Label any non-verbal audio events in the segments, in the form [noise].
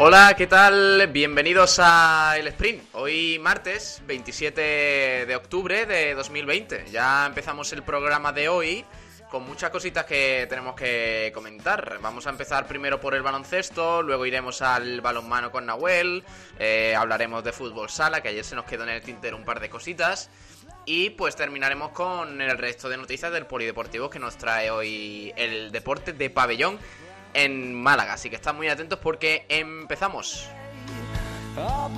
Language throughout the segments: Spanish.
Hola, ¿qué tal? Bienvenidos a El Sprint. Hoy martes 27 de octubre de 2020. Ya empezamos el programa de hoy con muchas cositas que tenemos que comentar. Vamos a empezar primero por el baloncesto, luego iremos al balonmano con Nahuel, eh, hablaremos de fútbol sala, que ayer se nos quedó en el tintero un par de cositas. Y pues terminaremos con el resto de noticias del polideportivo que nos trae hoy el deporte de pabellón en Málaga. Así que están muy atentos porque empezamos. Oh,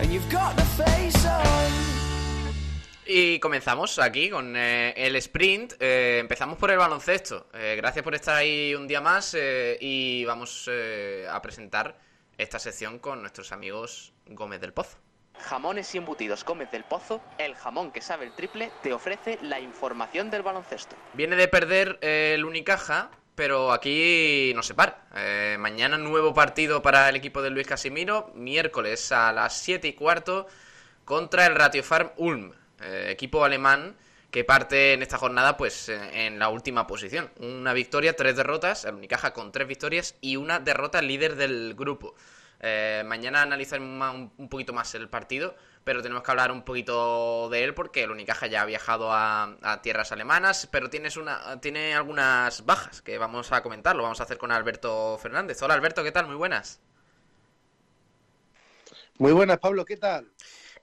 And you've got the face on. Y comenzamos aquí con eh, el sprint. Eh, empezamos por el baloncesto. Eh, gracias por estar ahí un día más y vamos a presentar esta sección con nuestros amigos Gómez del Pozo. Jamones y embutidos Gómez del Pozo, el jamón que sabe el triple, te ofrece la información del baloncesto. Viene de perder eh, el Unicaja, pero aquí no se para. Eh, mañana nuevo partido para el equipo de Luis Casimiro, miércoles a las 7 y cuarto contra el Ratio Farm Ulm, eh, equipo alemán que parte en esta jornada pues eh, en la última posición. Una victoria, tres derrotas, el Unicaja con tres victorias y una derrota líder del grupo. Eh, mañana analizaremos un, un poquito más el partido, pero tenemos que hablar un poquito de él porque el Unicaja ya ha viajado a, a tierras alemanas, pero tienes una, tiene algunas bajas que vamos a comentar, lo vamos a hacer con Alberto Fernández. Hola Alberto, ¿qué tal? Muy buenas. Muy buenas, Pablo, ¿qué tal?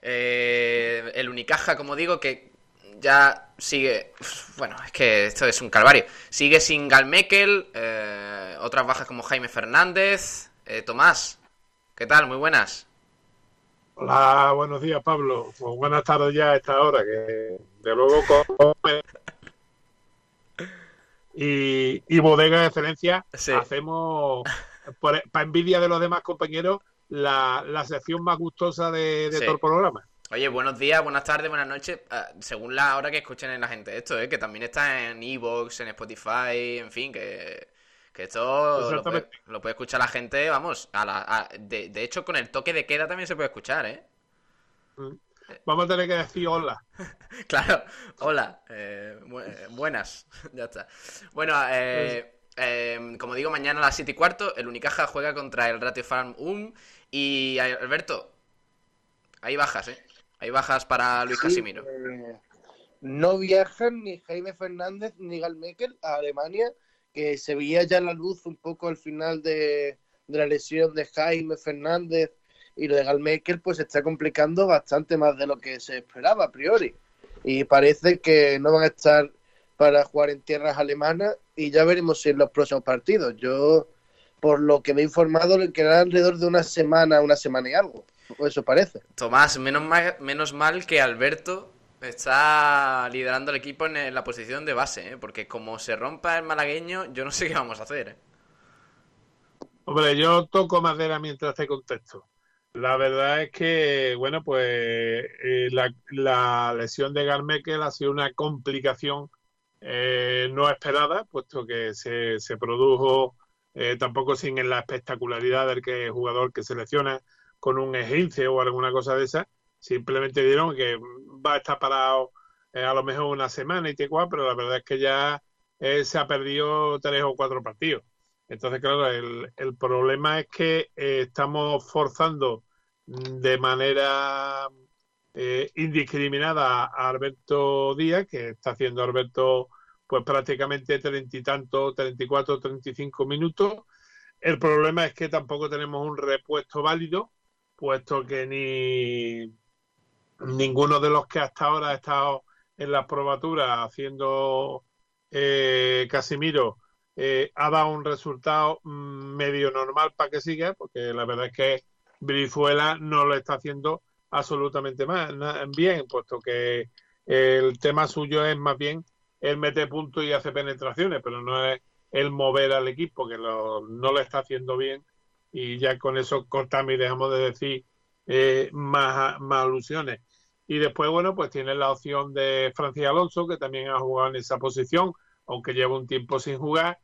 Eh, el Unicaja, como digo, que ya sigue. Bueno, es que esto es un calvario. Sigue sin Galmekel, eh, otras bajas como Jaime Fernández. Eh, Tomás, ¿qué tal? Muy buenas. Hola, buenos días, Pablo. Pues buenas tardes ya a esta hora, que de luego come. Y, y Bodega de Excelencia Sí. hacemos, para envidia de los demás compañeros, la, la sección más gustosa de, de Sí. todo el programa. Oye, buenos días, buenas tardes, buenas noches. ah, según la hora que escuchen en la gente esto, ¿eh? que también está en Evox, en Spotify, en fin, que, que esto lo puede, Exactamente. lo puede escuchar la gente, vamos. A la, a- de, de hecho, con el toque de queda también se puede escuchar, ¿eh? Vamos a tener que decir hola. [laughs] Claro, hola, eh, bu- eh, buenas, [laughs] ya está. Bueno, eh, eh, como digo, mañana a las 7 y cuarto, el Unicaja juega contra el Ratio Farm UM. Y Alberto, hay bajas, ¿eh? Hay bajas para Luis Sí, Casimiro. eh, no viajan ni Jaime Fernández ni Galmekel a Alemania, que se veía ya la luz un poco al final de, de la lesión de Jaime Fernández y lo de Galmekel pues se está complicando bastante más de lo que se esperaba a priori. Y parece que no van a estar para jugar en tierras alemanas y ya veremos si en los próximos partidos. Yo, por lo que me he informado, le quedará alrededor de una semana, una semana y algo. Eso parece. Tomás, menos mal, menos mal que Alberto Está liderando el equipo en la posición de base, ¿eh? porque como se rompa el malagueño, yo no sé qué vamos a hacer. ¿eh? Hombre, yo toco madera mientras te contesto. La verdad es que, bueno, pues eh, la, lesión de Garmekel ha sido una complicación eh, no esperada, puesto que se, se produjo eh, tampoco sin la espectacularidad del que jugador que selecciona con un esguince o alguna cosa de esa. Simplemente dieron que va a estar parado a lo mejor una semana y te pero la verdad es que ya se ha perdido tres o cuatro partidos. Entonces, claro, el, el problema es que eh, estamos forzando de manera eh, indiscriminada a Alberto Díaz, que está haciendo Alberto pues prácticamente treinta y tanto, treinta y cuatro, treinta y cinco minutos. El problema es que tampoco tenemos un repuesto válido, puesto que ni ninguno de los que hasta ahora ha estado en las probaturas haciendo eh, Casimiro eh, ha dado un resultado mm, medio normal para que siga, porque la verdad es que Brizuela no lo está haciendo absolutamente mal, bien, puesto que el tema suyo es más bien el mete puntos y hace penetraciones, pero no es el mover al equipo, que no lo está haciendo bien. Y ya con eso cortamos y dejamos de decir eh, más, más alusiones. Y después, bueno, pues tiene la opción de Francis Alonso, que también ha jugado en esa posición, aunque lleva un tiempo sin jugar.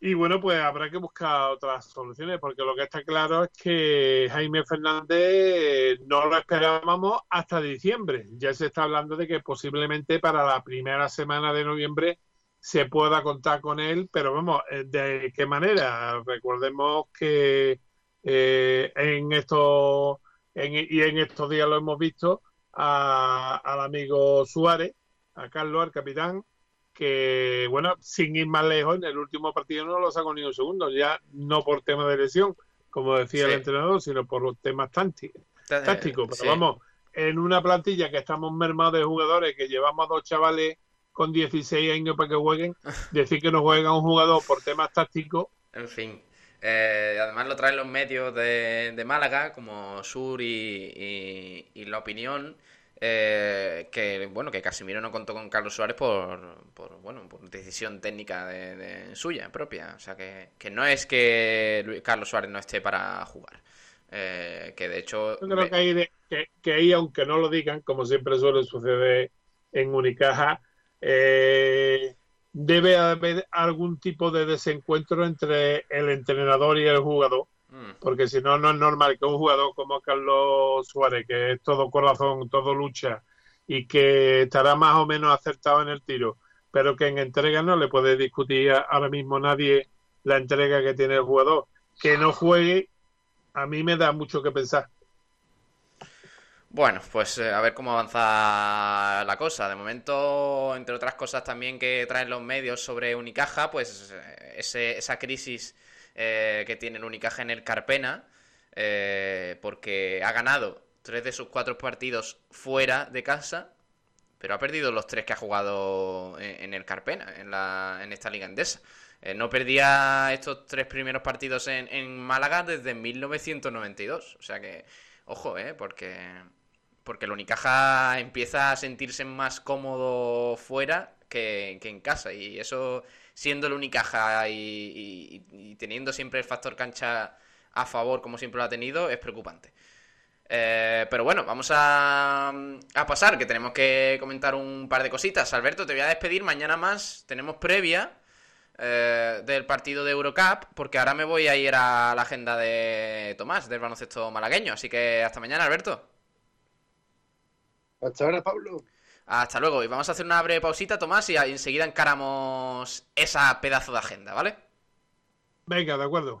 Y bueno, pues habrá que buscar otras soluciones, porque lo que está claro es que Jaime Fernández no lo esperábamos hasta diciembre. Ya se está hablando de que posiblemente para la primera semana de noviembre se pueda contar con él, pero vamos, eh, ¿de qué manera? Recordemos que eh, en estos y en estos días lo hemos visto al amigo Suárez, a Carlos, al capitán, que, bueno, sin ir más lejos, en el último partido no lo sacó ni un segundo, ya no por tema de lesión, como decía el entrenador, sino por los temas tácticos. Táctico, pero vamos, en una plantilla que estamos mermados de jugadores, que llevamos a dos chavales con 16 años para que jueguen, decir que no juega un jugador por temas tácticos. En fin. Eh, además lo traen los medios de, de Málaga, como Sur y, y La Opinión, eh, que bueno que Casimiro no contó con Carlos Suárez por, por bueno por decisión técnica de, suya propia o sea que, que, no es que Carlos Suárez no esté para jugar eh, que de hecho yo creo que ahí, que, ahí aunque no lo digan como siempre suele suceder en Unicaja eh, debe haber algún tipo de desencuentro entre el entrenador y el jugador Mm. Porque si no, no es normal que un jugador como Carlos Suárez, que es todo corazón, todo lucha y que estará más o menos acertado en el tiro, pero que en entrega no le puede discutir ahora mismo nadie la entrega que tiene el jugador. Que no juegue, a mí me da mucho que pensar. Bueno, pues eh, a ver cómo avanza la cosa. De momento, entre otras cosas también que traen los medios sobre Unicaja, pues eh, esa crisis eh, que tiene el Unicaja en el Carpena, porque ha ganado tres de sus cuatro partidos fuera de casa, pero ha perdido los tres que ha jugado en, el Carpena, en, la, en esta liga endesa. No perdía estos tres primeros partidos en, en, Málaga desde 1992. O sea que, ojo, ¿eh? Porque, porque el Unicaja empieza a sentirse más cómodo fuera que, en casa. Y eso siendo el Unicaja y, y, teniendo siempre el factor cancha a favor, como siempre lo ha tenido, es preocupante. Eh, pero bueno, vamos a, pasar, que tenemos que comentar un par de cositas. Alberto, te voy a despedir. Mañana más tenemos previa eh, del partido de Eurocup, porque ahora me voy a ir a la agenda de Tomás, del baloncesto malagueño. Así que hasta mañana, Alberto. Hasta ahora, Pablo. Hasta luego. Y vamos a hacer una breve pausita, Tomás, y enseguida encaramos esa pedazo de agenda, ¿vale? Venga, de acuerdo.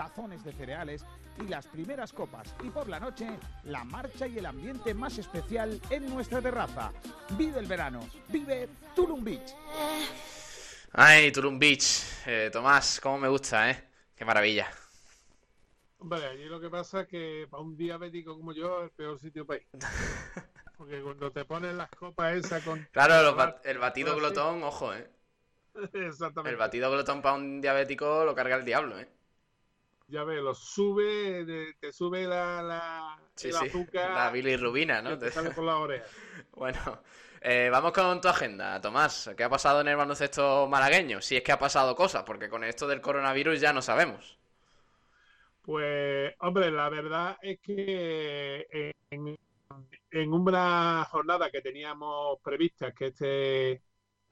tazones de cereales y las primeras copas. Y por la noche, la marcha y el ambiente más especial en nuestra terraza. Vive el verano. Vive Tulum Beach. Ay, Tulum Beach. Eh, Tomás, cómo me gusta, ¿eh? Qué maravilla. Hombre, allí lo que pasa es que para un diabético como yo es el peor sitio para ir. [laughs] Porque cuando te ponen las copas esas con... Claro, el batido glotón, ojo, ¿eh? [laughs] Exactamente. El batido glotón para un diabético lo carga el diablo, ¿eh? Ya ves, lo sube, te sube la, la, Sí, el sí. azúcar La bilirrubina, ¿no? te sale por la oreja. [laughs] Bueno, eh, vamos con tu agenda, Tomás. ¿Qué ha pasado en el baloncesto malagueño? Si es que ha pasado cosas, porque con esto del coronavirus ya no sabemos. Pues, hombre, la verdad es que en, en una jornada que teníamos prevista, que este,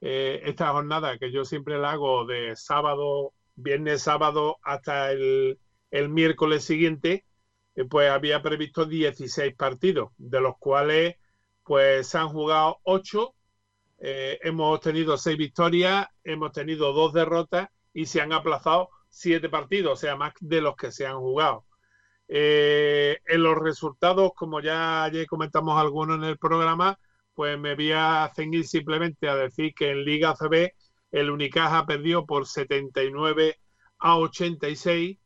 eh, esta jornada que yo siempre la hago de sábado, viernes, sábado hasta el, el miércoles siguiente, eh, pues había previsto 16 partidos, de los cuales pues se han jugado 8, hemos tenido 6 victorias, hemos tenido 2 derrotas y se han aplazado siete partidos, o sea, más de los que se han jugado. Eh, en los resultados, como ya ayer comentamos algunos en el programa, pues me voy a ceñir simplemente a decir que en Liga CB el Unicaja perdió por 79 a 86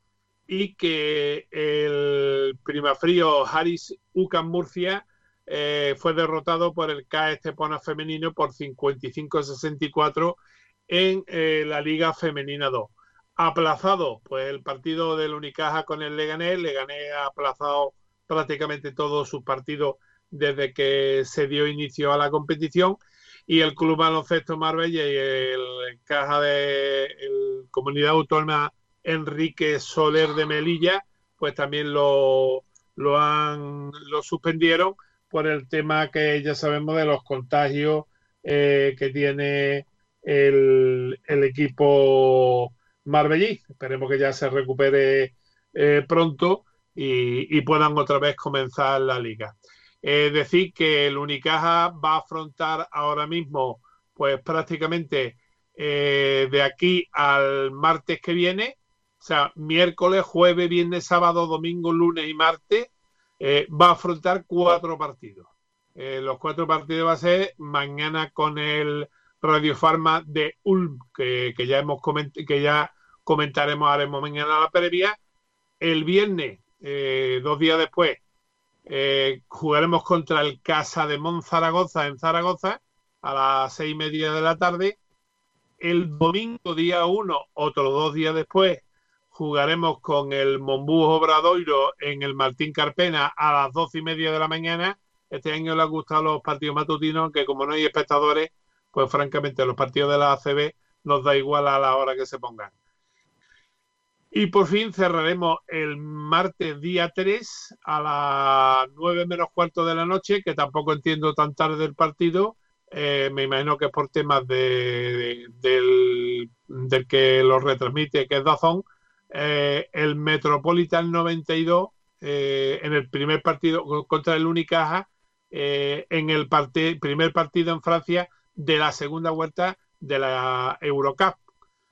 y que el Primafrío Harris UCAM Murcia eh, fue derrotado por el CAE Estepona femenino por 55 a 64 en eh, la Liga Femenina 2 aplazado pues el partido del Unicaja con el Leganés. Leganés ha aplazado prácticamente todos sus partidos desde que se dio inicio a la competición y el Club Baloncesto Marbella y el Caja de Comunidad Autónoma Enrique Soler de Melilla pues también lo, lo han lo suspendieron por el tema que ya sabemos de los contagios eh, que tiene el, el equipo Marbellí. Esperemos que ya se recupere eh, pronto y, puedan otra vez comenzar la liga. Es decir, que el Unicaja va a afrontar ahora mismo, pues prácticamente eh, de aquí al martes que viene, o sea, miércoles, jueves, viernes, sábado, domingo, lunes y martes, eh, va a afrontar cuatro partidos. los cuatro partidos va a ser mañana con el Radio Farma de Ulm, que, que ya hemos comentado, que ya comentaremos, haremos mañana la previa. El viernes, eh, dos días después, eh, jugaremos contra el Casa de Mon Zaragoza en Zaragoza a las seis y media de la tarde. El domingo, día uno, otros dos días después, jugaremos con el Monbús Obradoiro en el Martín Carpena a las doce y media de la mañana. Este año le han gustado los partidos matutinos, que como no hay espectadores, pues francamente los partidos de la ACB nos da igual a la hora que se pongan. Y por fin cerraremos el martes día 3 a las 9 menos cuarto de la noche, que tampoco entiendo tan tarde el partido. Eh, me imagino que es por temas de, del, del, que lo retransmite, que es Dazón. Eh, el Metropolitan 92 eh, en el primer partido contra el Unicaja, eh, en el primer partido en Francia de la segunda vuelta de la Eurocup.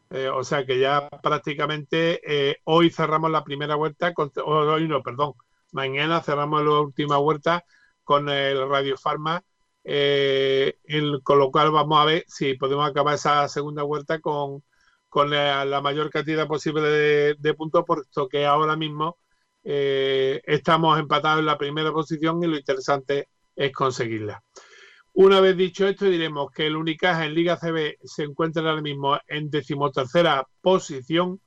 Eh, o sea que ya prácticamente hoy cerramos la primera vuelta, con, hoy no, perdón, mañana cerramos la última vuelta con el Radio el, con lo cual vamos a ver si podemos acabar esa segunda vuelta con, con la, mayor cantidad posible de, de, puntos, puesto que ahora mismo eh, estamos empatados en la primera posición y lo interesante es conseguirla. Una vez dicho esto, diremos que el Unicaja en Liga CB se encuentra ahora mismo en decimotercera posición.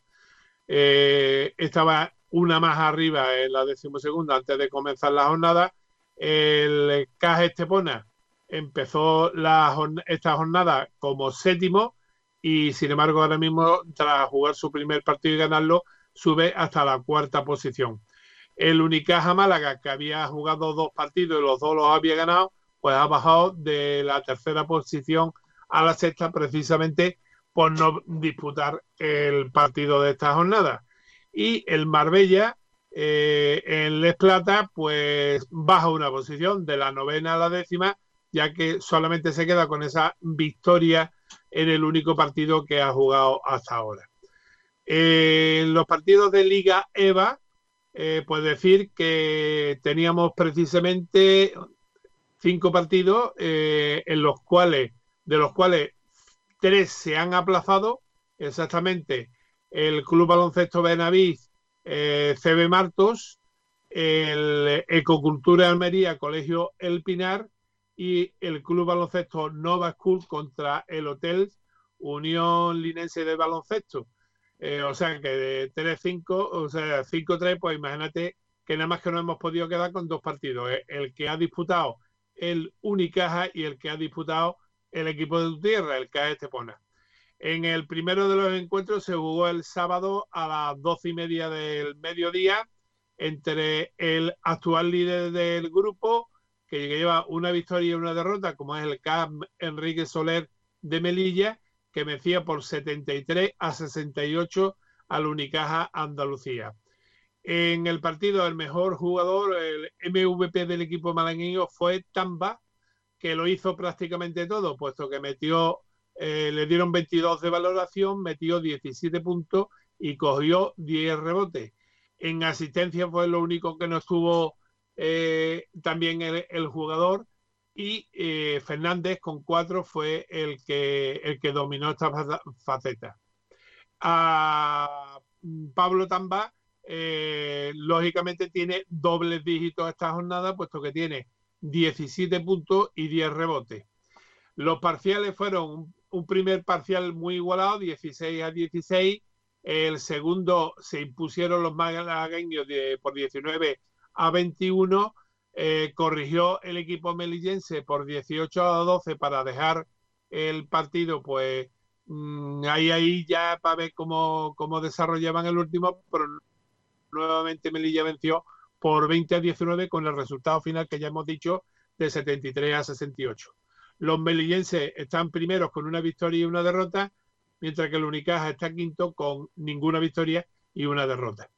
Eh, estaba una más arriba en la decimosegunda antes de comenzar la jornada. El Caja Estepona empezó esta jornada como séptimo y sin embargo ahora mismo tras jugar su primer partido y ganarlo sube hasta la cuarta posición. El Unicaja Málaga, que había jugado dos partidos y los dos los había ganado, pues ha bajado de la tercera posición a la sexta precisamente por no disputar el partido de esta jornada. Y el Marbella, eh, en Les Plata, pues baja una posición de la novena a la décima, ya que solamente se queda con esa victoria en el único partido que ha jugado hasta ahora. En los partidos de Liga EVA, eh, pues decir que teníamos precisamente cinco partidos eh, en los cuales, de los cuales tres se han aplazado, exactamente el Club Baloncesto Benavís, eh, CB Martos, el Ecocultura Almería, Colegio El Pinar y el Club Baloncesto Nova School contra el Hotel Unión Linense de Baloncesto. Eh, o sea que de 3-5, o sea, 5-3, pues imagínate que nada más que no hemos podido quedar con dos partidos. Eh, el que ha disputado el Unicaja y el que ha disputado el equipo de tu tierra, el CAE Estepona. En el primero de los encuentros se jugó el sábado a las doce y media del mediodía entre el actual líder del grupo, que lleva una victoria y una derrota, como es el CAP Enrique Soler de Melilla, que vencía por 73 a 68 al Unicaja Andalucía. En el partido, el mejor jugador, el MVP del equipo malagueño fue Tamba, que lo hizo prácticamente todo, puesto que metió, eh, le dieron 22 de valoración, metió 17 puntos y cogió 10 rebotes. En asistencia fue lo único que no estuvo eh, también el, jugador y eh, Fernández con cuatro fue el que, el que dominó esta faceta. A Pablo Tamba, eh, lógicamente, tiene dobles dígitos esta jornada, puesto que tiene 17 puntos y 10 rebotes. Los parciales fueron un, primer parcial muy igualado, 16 a 16. El segundo se impusieron los malagueños por 19 a 21 eh, corrigió el equipo melillense por 18 a 12 para dejar el partido, pues mm, ahí, ahí ya para ver cómo, cómo desarrollaban el último, pero nuevamente Melilla venció por 20 a 19 con el resultado final que ya hemos dicho de 73 a 68. Los melillenses están primeros con una victoria y una derrota, mientras que el Unicaja está quinto con ninguna victoria y una derrota.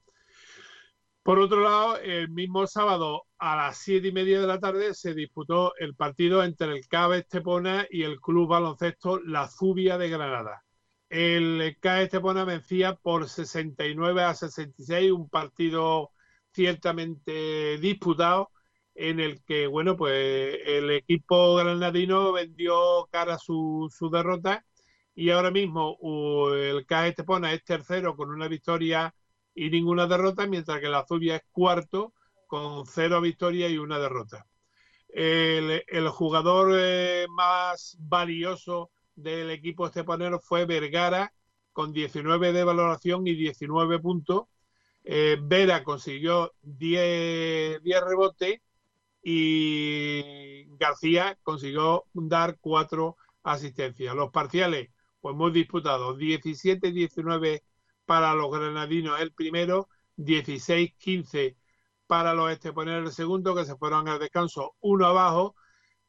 Por otro lado, el mismo sábado a las siete y media de la tarde se disputó el partido entre el CABE Estepona y el Club Baloncesto La Zubia de Granada. El CABE Estepona vencía por 69 a 66, un partido ciertamente disputado en el que, bueno, pues el equipo granadino vendió cara su, su derrota y ahora mismo el CAE Estepona es tercero con una victoria y ninguna derrota, mientras que la Zubia es cuarto con cero victorias y una derrota. El, jugador eh, más valioso del equipo estepanero fue Vergara, con 19 de valoración y 19 puntos. Eh, Vera consiguió 10, 10 rebotes y García consiguió dar 4 asistencias. Los parciales, pues muy disputados, 17-19 para los granadinos. El primero, 16-15 para los esteponeros el segundo, que se fueron al descanso uno abajo,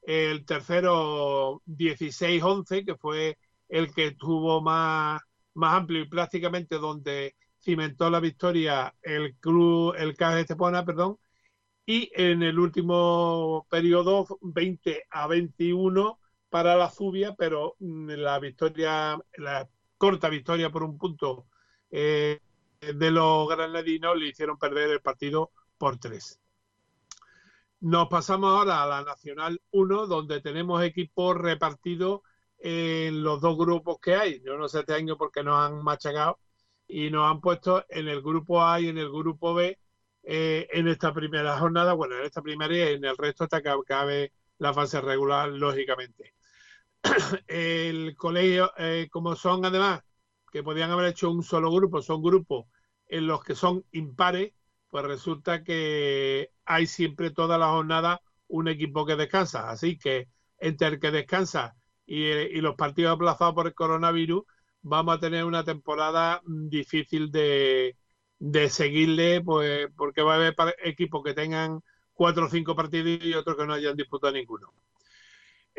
el tercero 16-11, que fue el que tuvo más, más amplio y prácticamente donde cimentó la victoria el club, el CAG Estepona, perdón, y en el último periodo 20 a 21 para la Zubia, pero mm, la victoria, la corta victoria por un punto eh, de los granadinos le hicieron perder el partido por tres. Nos pasamos ahora a la Nacional 1, donde tenemos equipos repartidos en los dos grupos que hay. Yo no sé este año porque nos han machacado y nos han puesto en el grupo A y en el grupo B eh, en esta primera jornada, bueno, en esta primera y en el resto hasta que acabe la fase regular, lógicamente. [clears throat] el colegio, eh, como son además que podían haber hecho un solo grupo, son grupos en los que son impares, pues resulta que hay siempre toda la jornada un equipo que descansa. Así que entre el que descansa y, los partidos aplazados por el coronavirus, vamos a tener una temporada difícil de, de seguirle, pues porque va a haber equipos que tengan cuatro o cinco partidos y otros que no hayan disputado ninguno.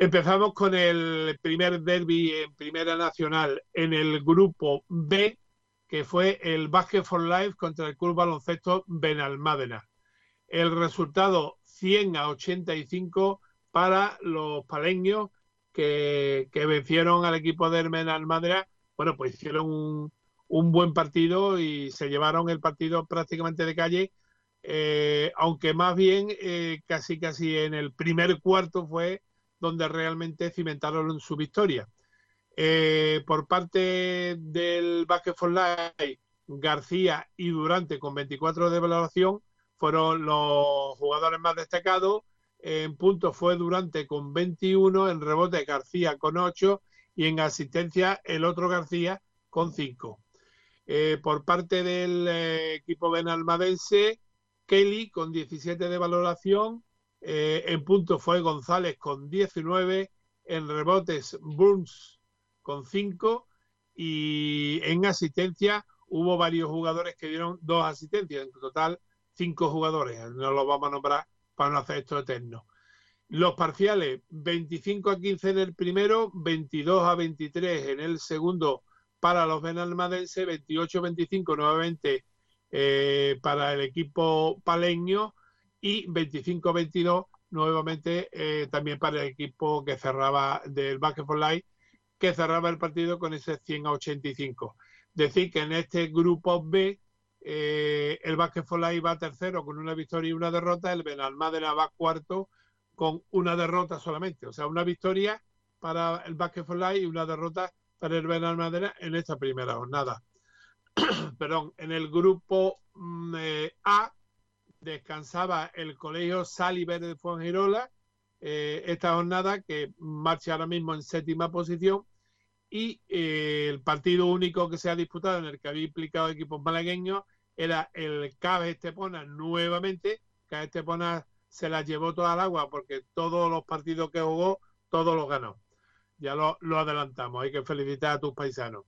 Empezamos con el primer derby en Primera Nacional en el grupo B, que fue el Basket for Life contra el Club Baloncesto Benalmádena. El resultado 100 a 85 para los paleños que, vencieron al equipo de Benalmádena. Bueno, pues hicieron un, un buen partido y se llevaron el partido prácticamente de calle, eh, aunque más bien eh, casi casi en el primer cuarto fue donde realmente cimentaron su victoria. Eh, por parte del Basket for Life, García y Durante con 24 de valoración fueron los jugadores más destacados. En puntos fue Durante con 21, en rebote García con 8 y en asistencia el otro García con 5. Eh, por parte del eh, equipo benalmadense, Kelly con 17 de valoración, en puntos fue González con 19, en rebotes Burns con cinco y en asistencia hubo varios jugadores que dieron dos asistencias, en total cinco jugadores, no los vamos a nombrar para no hacer esto eterno. Los parciales, 25 a 15 en el primero, 22 a 23 en el segundo para los benalmadenses, 28 a 25 nuevamente eh, para el equipo paleño y 25 a 22 nuevamente eh, también para el equipo que cerraba del Basketball Light que cerraba el partido con ese 100 a 85. Decir que en este grupo B eh, el Vázquez Folay va tercero con una victoria y una derrota, el Benalmádena va cuarto con una derrota solamente, o sea, una victoria para el Vázquez Folay y una derrota para el Benalmádena en esta primera jornada. [clears throat] Perdón, en el grupo mm, eh, A descansaba el Colegio Saliver de Fuengirola, eh, esta jornada que marcha ahora mismo en séptima posición y eh, el partido único que se ha disputado en el que había implicado equipos malagueños era el CABE Estepona nuevamente. CABE Estepona se la llevó toda el agua porque todos los partidos que jugó, todos los ganó. Ya lo, adelantamos, hay que felicitar a tus paisanos.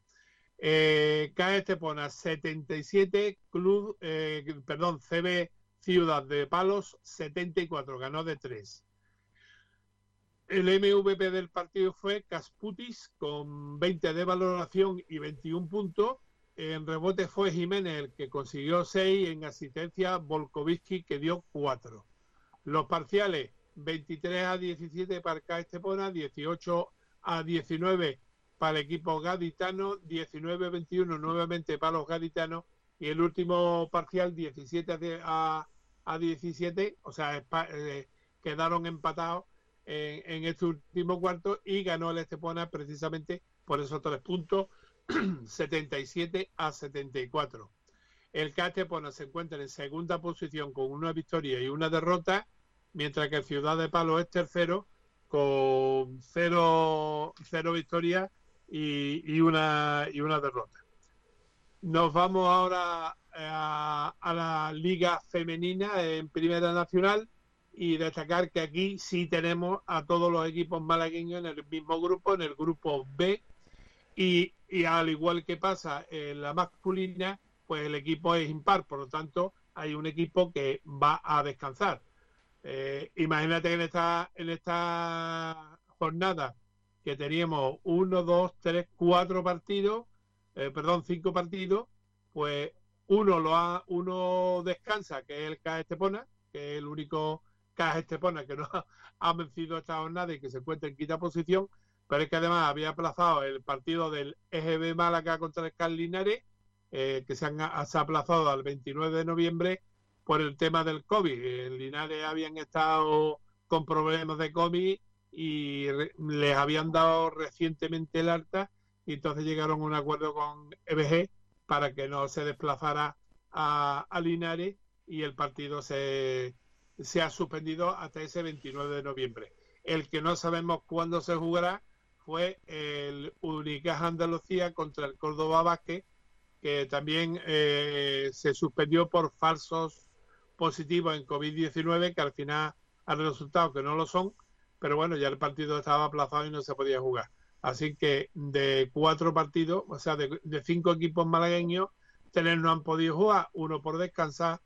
Eh, CAE Estepona 77, Club, eh, perdón, CB Ciudad de Palos 74, ganó de 3. El MVP del partido fue Casputis con 20 de valoración y 21 puntos. En rebote fue Jiménez el que consiguió 6. En asistencia Volkovitsky que dio 4. Los parciales 23 a 17 para K Estepona, 18 a 19 para el equipo gaditano, 19 a 21 nuevamente para los gaditanos y el último parcial 17 a, 17, o sea, eh, quedaron empatados en, este último cuarto y ganó el Estepona precisamente por esos tres puntos, [clears throat] 77 a 74. El K Estepona se encuentra en segunda posición con una victoria y una derrota, mientras que Ciudad de Palo es tercero con cero, cero victorias y, una, y una derrota. Nos vamos ahora a, a la Liga Femenina en Primera Nacional y destacar que aquí sí tenemos a todos los equipos malagueños en el mismo grupo, en el grupo B, y, al igual que pasa en la masculina, pues el equipo es impar, por lo tanto hay un equipo que va a descansar. Eh, imagínate que en esta, en esta jornada que teníamos uno, dos, tres, cuatro partidos, eh, perdón, cinco partidos, pues uno lo ha, uno descansa, que es el K Estepona, que es el único Caja Estepona, que no ha, vencido esta jornada y que se encuentra en quinta posición, pero es que además había aplazado el partido del EGB Málaga contra el Carlinares, eh, que se, han, ha aplazado al 29 de noviembre por el tema del COVID. El Linares habían estado con problemas de COVID y les habían dado recientemente el alta y entonces llegaron a un acuerdo con EBG para que no se desplazara a Linares y el partido se, se ha suspendido hasta ese 29 de noviembre. El que no sabemos cuándo se jugará fue el Unicaja Andalucía contra el Córdoba Vázquez, que también eh, se suspendió por falsos positivos en COVID-19, que al final ha resultado que no lo son, pero bueno, ya el partido estaba aplazado y no se podía jugar. Así que de cuatro partidos, o sea, de, cinco equipos malagueños, tres no han podido jugar, uno por descansar,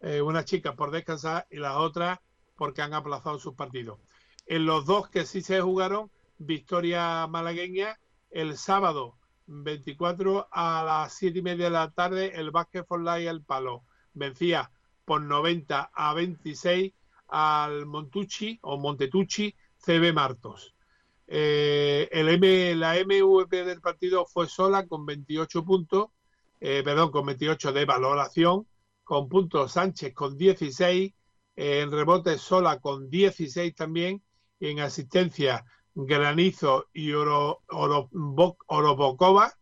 eh, una chica por descansar y las otras porque han aplazado sus partidos. En los dos que sí se jugaron, victoria malagueña el sábado 24 a las 7 y media de la tarde, el Basket for Life el Palo vencía por 90 a 26 al Montucci o Montetucci CB Martos. Eh, el M, la MVP del partido fue sola con 28 puntos, eh, perdón, con 28 de valoración, con puntos Sánchez con 16, eh, en rebote sola con 16 también, y en asistencia Granizo y Oro, Orobokova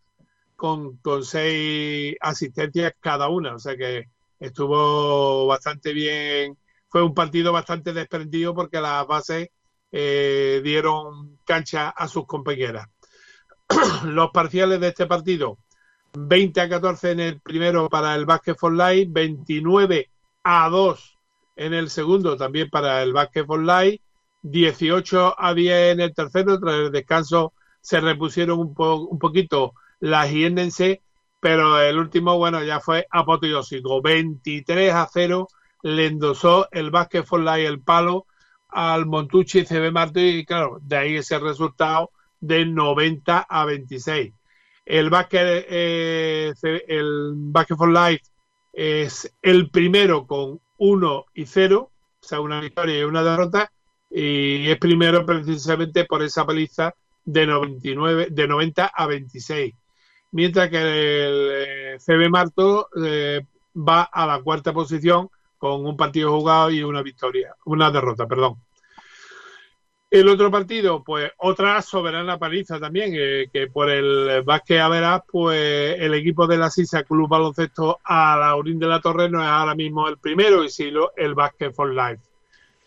con, con seis asistencias cada una, o sea que estuvo bastante bien. Fue un partido bastante desprendido porque las bases eh, dieron cancha a sus compañeras. [clears throat] Los parciales de este partido, 20 a 14 en el primero para el Basket for Life, 29 a 2 en el segundo también para el Basket for Life, 18 a 10 en el tercero, tras el descanso se repusieron un, un poquito las hiéndense, pero el último, bueno, ya fue apoteósico, 23 a 0 le endosó el Basket for Life el palo al Montucci CB Marto y claro, de ahí ese resultado de 90 a 26. El Basket, eh, el Basket for Life es el primero con 1 y 0, o sea, una victoria y una derrota, y es primero precisamente por esa paliza de 99 de 90 a 26 mientras que el eh, CB Marto eh, va a la cuarta posición con un partido jugado y una victoria, una derrota, perdón. El otro partido, pues otra soberana paliza también, eh, que por el básquet a verás, pues el equipo de la Sisa Club Baloncesto a la Orín de la Torre no es ahora mismo el primero y sí el Basket for Life.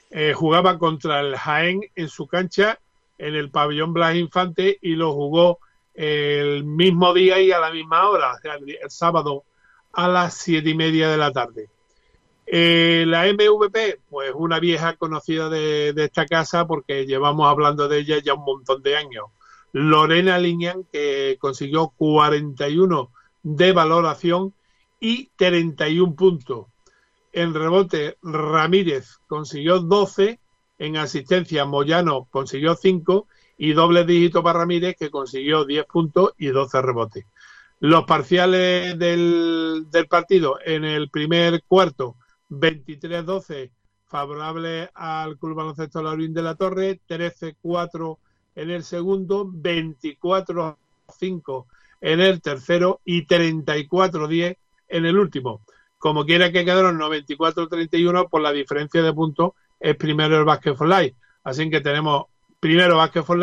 Eh, jugaba contra el Jaén en su cancha en el pabellón Blas Infante y lo jugó el mismo día y a la misma hora, o sea, el, sábado a las siete y media de la tarde. Eh, la MVP, pues una vieja conocida de, esta casa porque llevamos hablando de ella ya un montón de años. Lorena Liñán, que consiguió 41 de valoración y 31 puntos. En rebote, Ramírez consiguió 12. En asistencia, Moyano consiguió 5. Y doble dígito para Ramírez, que consiguió 10 puntos y 12 rebotes. Los parciales del, del partido en el primer cuarto, 23-12 favorable al Club Baloncesto Laurín de la Torre, 13-4 en el segundo, 24-5 en el tercero y 34-10 en el último. Como quiera que quedaron 94-31, por la diferencia de puntos es primero el Basket for. Así que tenemos primero Basket for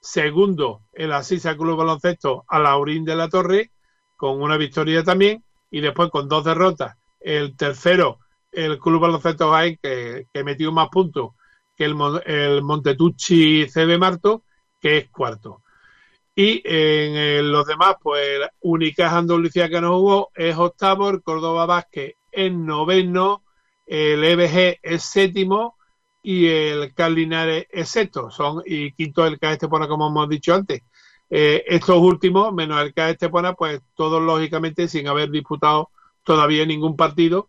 segundo el Asisa Club Baloncesto a Laurín de la Torre, con una victoria también, y después con dos derrotas. El tercero el Club Baloncesto Jaén, que, que metió más puntos que el, el Montetucci CB Marto, que es cuarto. Y en los demás, pues Unicaja Andalucía que no jugó es octavo, el Córdoba Vázquez es noveno, el EBG es séptimo y el Carlinares es sexto, son, y quinto el CAE como hemos dicho antes. Eh, estos últimos, menos el CAE Estepona, pues todos lógicamente sin haber disputado todavía ningún partido,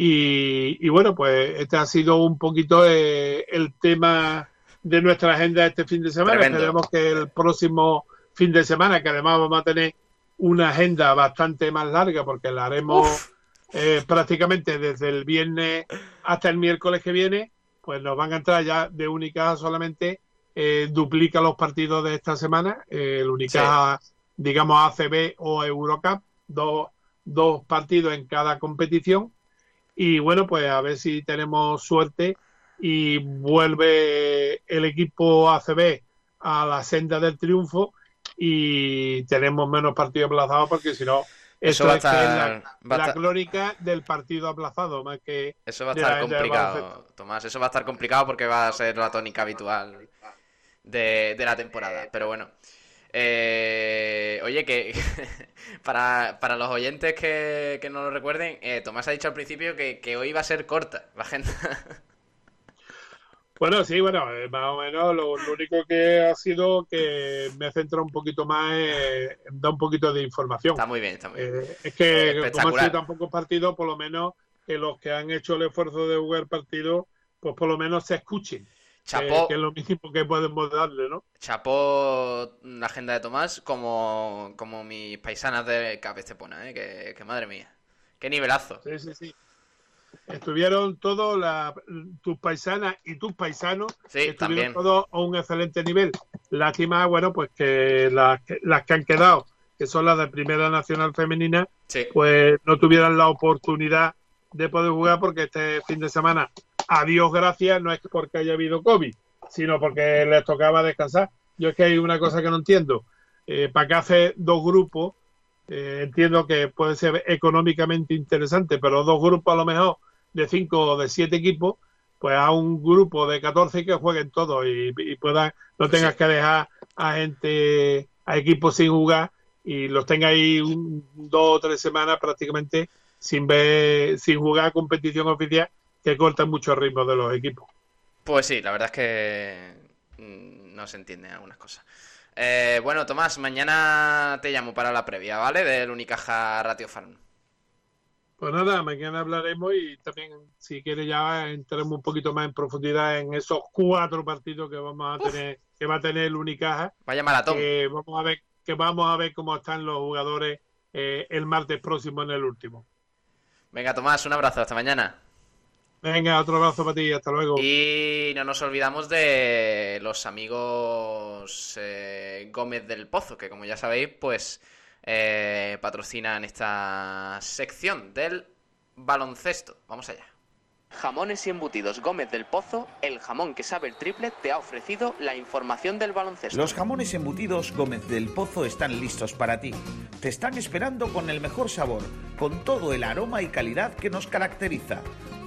y, bueno, pues este ha sido un poquito eh, el tema de nuestra agenda este fin de semana. Esperemos que el próximo fin de semana, que además vamos a tener una agenda bastante más larga porque la haremos eh, prácticamente desde el viernes hasta el miércoles que viene, pues nos van a entrar ya de única solamente eh, duplica los partidos de esta semana, el única digamos ACB o Eurocup, dos, dos partidos en cada competición y bueno, pues a ver si tenemos suerte y vuelve el equipo ACB a la senda del triunfo y tenemos menos partidos aplazados porque si no eso va a estar, la, crónica del partido aplazado más que eso va a estar complicado Tomás eso va a estar complicado porque va a ser la tónica habitual de, de la temporada pero bueno eh, oye, que [laughs] para, los oyentes que, no lo recuerden, eh, Tomás ha dicho al principio que, hoy va a ser corta la agenda. Bueno, sí, bueno, eh, más o menos lo, único que ha sido que me he centrado un poquito más en, dar un poquito de información. Está muy bien, está muy bien. Eh, es que como ha sido tan pocos partidos, por lo menos que los que han hecho el esfuerzo de jugar partido, pues por lo menos se escuchen. Chapó, que, es lo mismo que podemos darle, ¿no? Chapó la agenda de Tomás como, como mis paisanas de Capestepona, ¿eh? Que, que madre mía. Qué nivelazo. Sí, sí, sí estuvieron todos tus paisanas y tus paisanos estuvieron todos a un excelente nivel. Lástima, bueno, pues que las, que han quedado, que son las de Primera Nacional Femenina, pues no tuvieran la oportunidad de poder jugar porque este fin de semana, a Dios gracias, no es porque haya habido COVID, sino porque les tocaba descansar. Yo es que hay una cosa que no entiendo. Eh, ¿Para qué hace dos grupos eh, entiendo que puede ser económicamente interesante, pero dos grupos a lo mejor de cinco o de siete equipos, pues a un grupo de 14 que jueguen todos y, puedan, no tengas que dejar a gente, a equipos sin jugar y los tenga ahí un, dos o tres semanas prácticamente sin ver, sin jugar competición oficial que cortan mucho el ritmo de los equipos. Pues sí, la verdad es que mm, no se entienden algunas cosas. Eh, bueno, Tomás, mañana te llamo para la previa, ¿vale? Del Unicaja Ratio Farm. Pues nada, mañana hablaremos y también, si quieres, ya entremos un poquito más en profundidad en esos cuatro partidos que vamos a tener, que va a tener el Unicaja. Vaya maratón. Que vamos a ver, que vamos a ver cómo están los jugadores eh, el martes próximo en el último. Venga, Tomás, un abrazo, hasta mañana. Venga, otro abrazo para ti, hasta luego. Y no nos olvidamos de los amigos eh, Gómez del Pozo, que como ya sabéis, pues eh, patrocinan esta sección del baloncesto. Vamos allá. Jamones y embutidos Gómez del Pozo, el jamón que sabe el triple, te ha ofrecido la información del baloncesto. Los jamones embutidos Gómez del Pozo están listos para ti. Te están esperando con el mejor sabor, con todo el aroma y calidad que nos caracteriza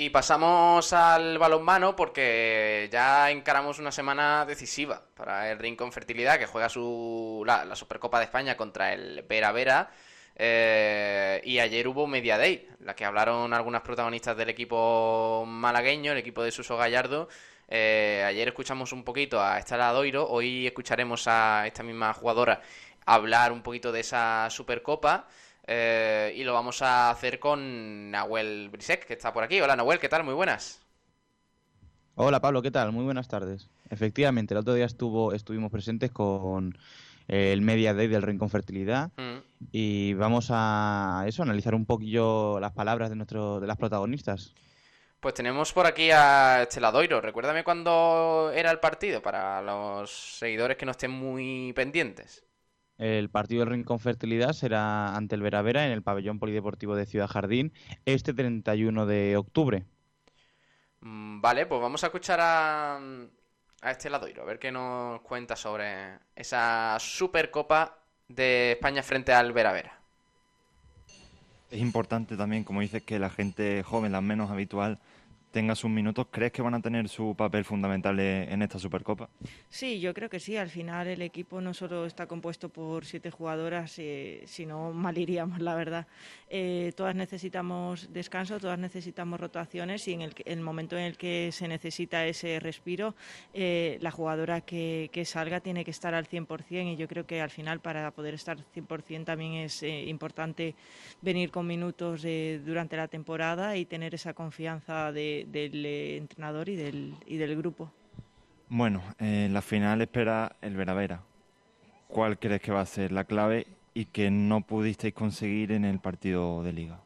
Y pasamos al balonmano porque ya encaramos una semana decisiva para el Rincón Fertilidad que juega su, la, Supercopa de España contra el Vera Vera. Eh, y ayer hubo Media Day, la que hablaron algunas protagonistas del equipo malagueño, el equipo de Suso Gallardo. Eh, ayer escuchamos un poquito a Estela Doiro, hoy escucharemos a esta misma jugadora hablar un poquito de esa Supercopa. Eh, y lo vamos a hacer con Nahuel Brisek, que está por aquí. Hola Nahuel, ¿qué tal? Muy buenas. Hola Pablo, ¿qué tal? Muy buenas tardes. Efectivamente, el otro día estuvo, estuvimos presentes con el Media Day del Rincón Fertilidad mm. y vamos a eso, analizar un poquillo las palabras de, nuestro, de las protagonistas. Pues tenemos por aquí a Estela Doiro. Recuérdame cuándo era el partido para los seguidores que no estén muy pendientes. El partido del Rincón Fertilidad será ante el Veravera en el pabellón polideportivo de Ciudad Jardín este 31 de octubre. Mm, vale, pues vamos a escuchar a, a este Ladoiro, a ver qué nos cuenta sobre esa Supercopa de España frente al Veravera. Es importante también, como dices, que la gente joven, la menos habitual, tenga sus minutos, ¿crees que van a tener su papel fundamental en esta Supercopa? Sí, yo creo que sí. Al final el equipo no solo está compuesto por siete jugadoras, eh, sino mal iríamos, la verdad. Eh, todas necesitamos descanso, todas necesitamos rotaciones y en el, momento en el que se necesita ese respiro, eh, la jugadora que, salga tiene que estar al 100% y yo creo que al final para poder estar 100% también es importante venir con minutos durante la temporada y tener esa confianza de del eh, entrenador y del, y del grupo. Bueno, en la final espera el Veravera. ¿Cuál crees que va a ser la clave y que no pudisteis conseguir en el partido de liga?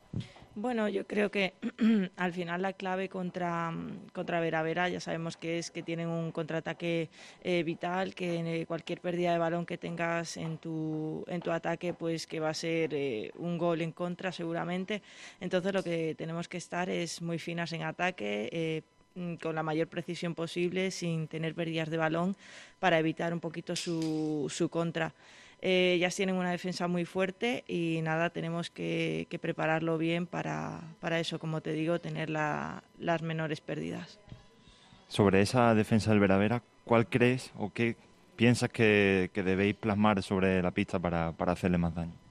Bueno, yo creo que [clears throat] al final la clave contra, contra Vera Vera ya sabemos que es que tienen un contraataque eh, vital, que eh, cualquier pérdida de balón que tengas en tu, en tu ataque, pues que va a ser eh, un gol en contra seguramente. Entonces lo que tenemos que estar es muy finas en ataque, mm, con la mayor precisión posible, sin tener pérdidas de balón, para evitar un poquito su, su contra. Eh, ellas tienen una defensa muy fuerte y nada, tenemos que, prepararlo bien para, eso, como te digo, tener las menores pérdidas. Sobre esa defensa del Veravera, ¿cuál crees o qué piensas que, debéis plasmar sobre la pista para hacerle más daño?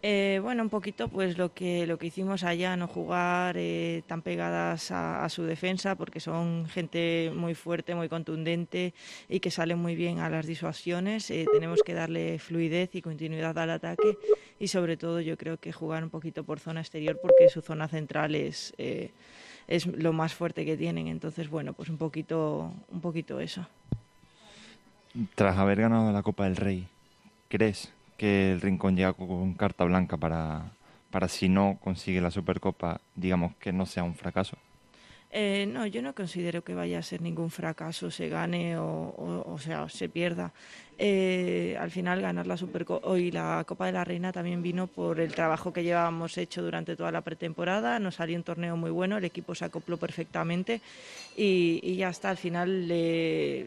Eh, bueno, un poquito pues lo que lo que hicimos allá, no jugar eh, tan pegadas a, su defensa, porque son gente muy fuerte, muy contundente y que salen muy bien a las disuasiones. Eh, tenemos que darle fluidez y continuidad al ataque y sobre todo yo creo que jugar un poquito por zona exterior, porque su zona central es es lo más fuerte que tienen. Entonces bueno, pues un poquito un poquito eso. Tras haber ganado la Copa del Rey, ¿crees que el Rincón llega con carta blanca para, para si no consigue la Supercopa, digamos que no sea un fracaso? Eh, no, yo no considero que vaya a ser ningún fracaso, se gane o, o sea, se pierda. Eh, al final ganar la Supercopa y la Copa de la Reina también vino por el trabajo que llevábamos hecho durante toda la pretemporada. Nos salió un torneo muy bueno, el equipo se acopló perfectamente y, ya está. Al final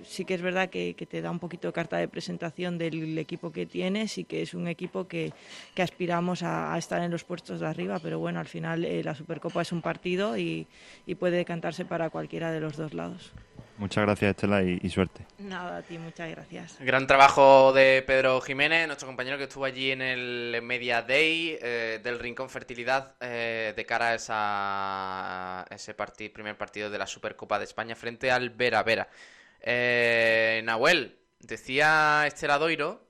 sí que es verdad que, te da un poquito de carta de presentación del equipo que tienes y que es un equipo que, aspiramos a, estar en los puestos de arriba, pero bueno, al final eh, la Supercopa es un partido y, y puede decantarse para cualquiera de los dos lados. Muchas gracias, Estela, y, suerte. Nada, a ti, muchas gracias. Gran trabajo de Pedro Jiménez, nuestro compañero que estuvo allí en el Media Day eh, del Rincón Fertilidad eh, de cara a, ese primer partido de la Supercopa de España frente al Vera Vera. Eh, Nahuel, decía Estela Doiro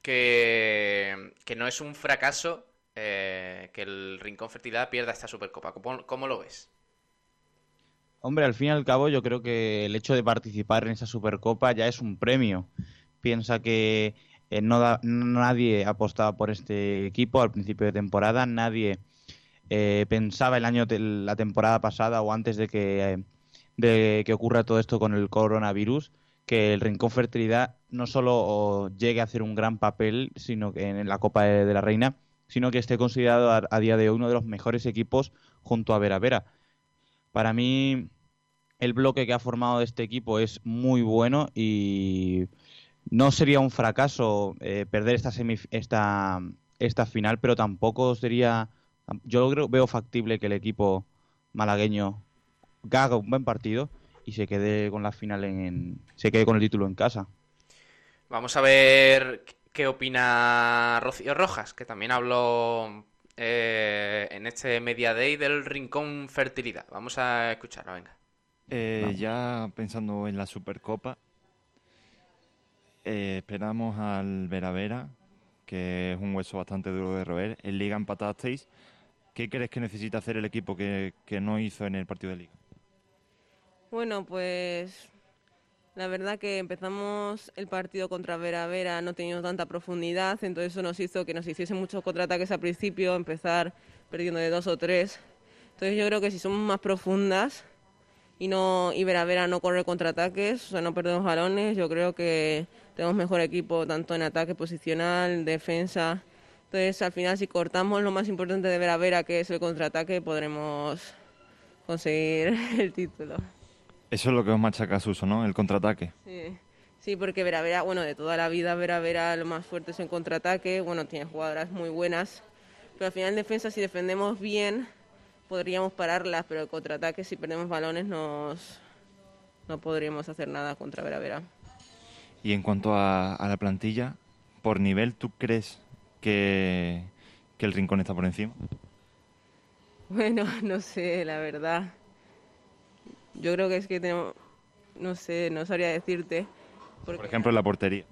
que, que no es un fracaso que el Rincón Fertilidad pierda esta Supercopa. cómo lo ves? Hombre, al fin y al cabo yo creo que el hecho de participar en esa Supercopa ya es un premio. Piensa que eh, no nadie apostaba por este equipo al principio de temporada, nadie eh, pensaba el año la temporada pasada o antes de que, de que ocurra todo esto con el coronavirus, que el Rincón Fertilidad no solo llegue a hacer un gran papel sino que en la Copa de, la Reina, sino que esté considerado a, a, día de hoy uno de los mejores equipos junto a Vera Vera. Para mí, el bloque que ha formado este equipo es muy bueno y no sería un fracaso eh, perder esta, esta, esta final, pero tampoco sería. Yo creo, veo factible que el equipo malagueño haga un buen partido y se quede con la final en, se quede con el título en casa. Vamos a ver qué opina Rocío Rojas, que también habló eh, en este Media Day del Rincón Fertilidad. Vamos a escucharlo, venga. Eh, ya pensando en la Supercopa, eh, esperamos al Vera Vera, que es un hueso bastante duro de roer. En Liga empatasteis. ¿Qué crees que necesita hacer el equipo que, que no hizo en el partido de Liga? Bueno, pues la verdad que empezamos el partido contra Vera Vera no teniendo tanta profundidad, entonces eso nos hizo que nos hiciesen muchos contraataques al principio, empezar perdiendo de dos o tres. Entonces yo creo que si somos más profundas y no y Vera Vera no corre contraataques, o sea, no perdemos balones, yo creo que tenemos mejor equipo tanto en ataque posicional, defensa. Entonces al final si cortamos lo más importante de Vera Vera, que es el contraataque, podremos conseguir [laughs] el título. Eso es lo que os machaca Suso, ¿no? El contraataque. Sí. Sí, porque Vera Vera, bueno, de toda la vida Vera Vera lo más fuerte es en contraataque, bueno, tiene jugadoras muy buenas, pero al final en defensa si defendemos bien podríamos pararlas, pero el contraataque si perdemos balones nos no podríamos hacer nada contra Vera Vera. Y en cuanto a, la plantilla, por nivel, ¿tú crees que, que el Rincón está por encima? Bueno, [laughs] no sé, la verdad. Yo creo que es que tenemos, no sé, no sabría decirte. Por ejemplo, la portería.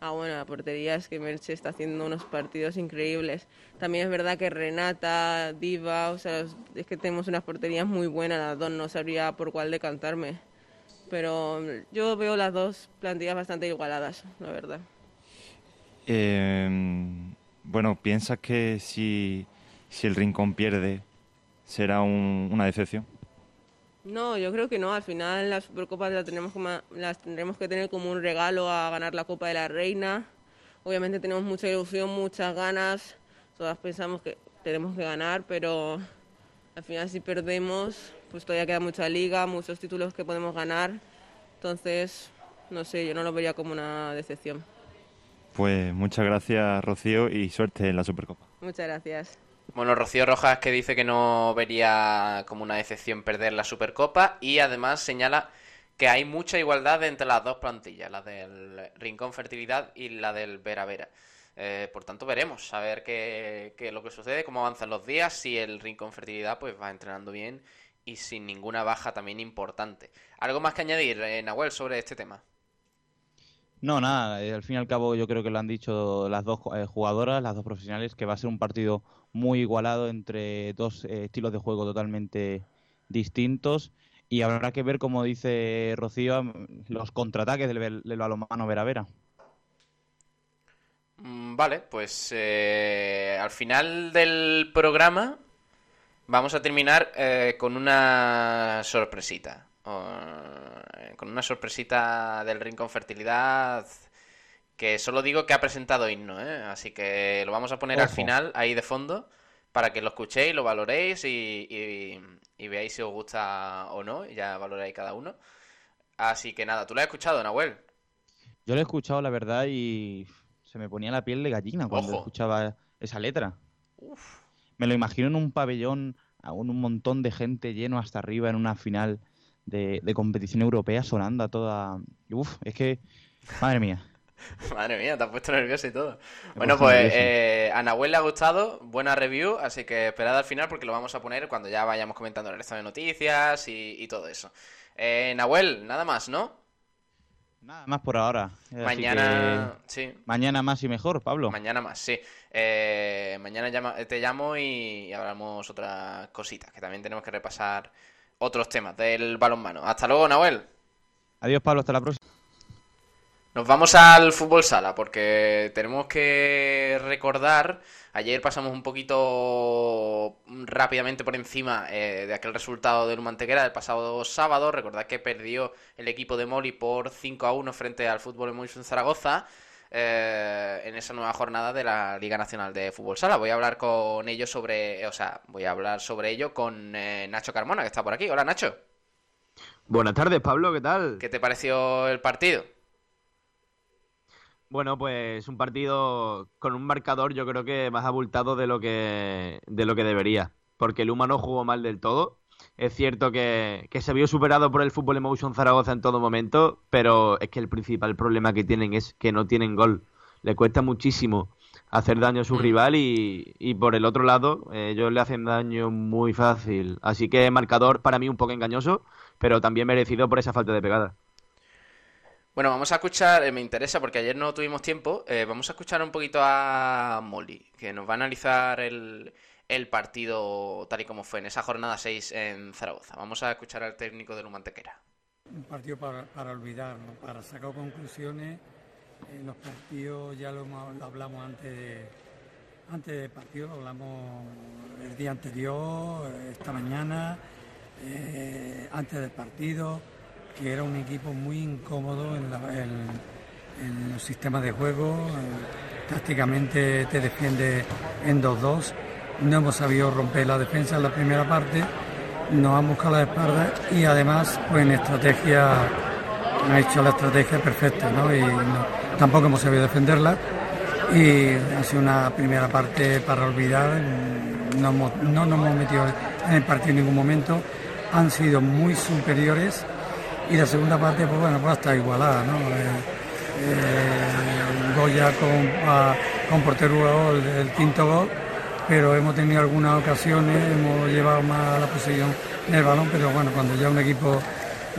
Ah, bueno, la portería es que Merche está haciendo unos partidos increíbles. También es verdad que Renata, Diva, o sea, es que tenemos unas porterías muy buenas, las dos, no sabría por cuál decantarme. Pero yo veo las dos plantillas bastante igualadas, la verdad. Em, bueno, ¿piensas que si, si el Rincón pierde será una decepción. No, yo creo que no. Al final la Supercopa la tenemos las tendremos que tener como un regalo a ganar la Copa de la Reina. Obviamente tenemos mucha ilusión, muchas ganas. Todas pensamos que tenemos que ganar, pero al final si perdemos, pues todavía queda mucha liga, muchos títulos que podemos ganar. Entonces, no sé, yo no lo vería como una decepción. Pues muchas gracias, Rocío, y suerte en la Supercopa. Muchas gracias. Bueno, Rocío Rojas que dice que no vería como una decepción perder la Supercopa y además señala que hay mucha igualdad entre las dos plantillas, la del Rincón Fertilidad y la del Vera Vera. Eh, por tanto, veremos a ver qué, qué, lo que sucede, cómo avanzan los días, si el Rincón Fertilidad pues va entrenando bien y sin ninguna baja también importante. ¿Algo más que añadir, eh, Nahuel, sobre este tema? No, nada, eh, al fin y al cabo yo creo que lo han dicho las dos jugadoras, las dos profesionales, que va a ser un partido muy igualado entre dos estilos de juego totalmente distintos y habrá que ver, como dice Rocío, los contraataques del, del balonmano Vera Vera. Mm, vale, pues eh, al final del programa vamos a terminar eh, con una sorpresita. Eh, con una sorpresita del Rincón Fertilidad que solo digo que ha presentado himno, así que lo vamos a poner al final, ahí de fondo, para que lo escuchéis, lo valoréis y, y, veáis si os gusta o no, y ya valoráis cada uno. Así que nada, ¿tú lo has escuchado, Nahuel? Yo lo he escuchado, la verdad, y se me ponía la piel de gallina cuando escuchaba esa letra. Me lo imagino en un pabellón, con un montón de gente lleno hasta arriba en una final de, competición europea sonando a toda... Uf, es que... Madre mía. [laughs] Madre mía, te has puesto nervioso y todo. bueno, pues eh, a Nahuel le ha gustado, buena review, así que esperad al final porque lo vamos a poner cuando ya vayamos comentando el resto de noticias y, todo eso. Eh, Nahuel, nada más, ¿no? Nada más por ahora. Mañana, sí. Mañana más y mejor, Pablo. Mañana más, sí. Eh, mañana te llamo y hablamos otras cositas, que también tenemos que repasar otros temas del balonmano. Hasta luego, Nahuel. Adiós, Pablo, hasta la próxima. Nos vamos al fútbol sala porque tenemos que recordar, ayer pasamos un poquito rápidamente por encima eh, de aquel resultado del Mantequera del pasado sábado, recordad que perdió el equipo de Moli por 5 a 1 frente al Fútbol en Zaragoza. Eh, en esa nueva jornada de la Liga Nacional de Fútbol Sala. Voy a hablar con ellos sobre, o sea, voy a hablar sobre ello con eh, Nacho Carmona, que está por aquí. Hola, Nacho. Buenas tardes, Pablo, ¿qué tal? ¿Qué te pareció el partido? Bueno, pues un partido con un marcador yo creo que más abultado de lo que, de lo que debería, porque el humano jugó mal del todo. Es cierto que, se vio superado por el Fútbol Emotion Zaragoza en todo momento, pero es que el principal problema que tienen es que no tienen gol. Le cuesta muchísimo hacer daño a su mm. rival y, y por el otro lado ellos le hacen daño muy fácil. Así que marcador para mí un poco engañoso, pero también merecido por esa falta de pegada. Bueno, vamos a escuchar, eh, me interesa porque ayer no tuvimos tiempo, eh, vamos a escuchar un poquito a Molly, que nos va a analizar el, partido tal y como fue en esa jornada 6 en Zaragoza. Vamos a escuchar al técnico de Lumantequera. Un partido para, para olvidar, para sacar conclusiones. En los partidos ya lo, hablamos antes, antes del partido, lo hablamos el día anterior, esta mañana, eh, antes del partido que era un equipo muy incómodo en, los sistemas de juego. Tácticamente te defiende en 2-2. No hemos sabido romper la defensa en la primera parte. Nos han buscado la espalda y además, pues en estrategia, ha hecho la estrategia perfecta, ¿no? Y tampoco hemos sabido defenderla. Y ha sido una primera parte para olvidar. No, no nos hemos metido en el partido en ningún momento. Han sido muy superiores y la segunda parte, pues bueno, pues está igualada, ¿no? Eh, eh, Goya con, con portero el, quinto gol, pero hemos tenido algunas ocasiones, hemos llevado más la posición del balón, pero bueno, cuando ya un equipo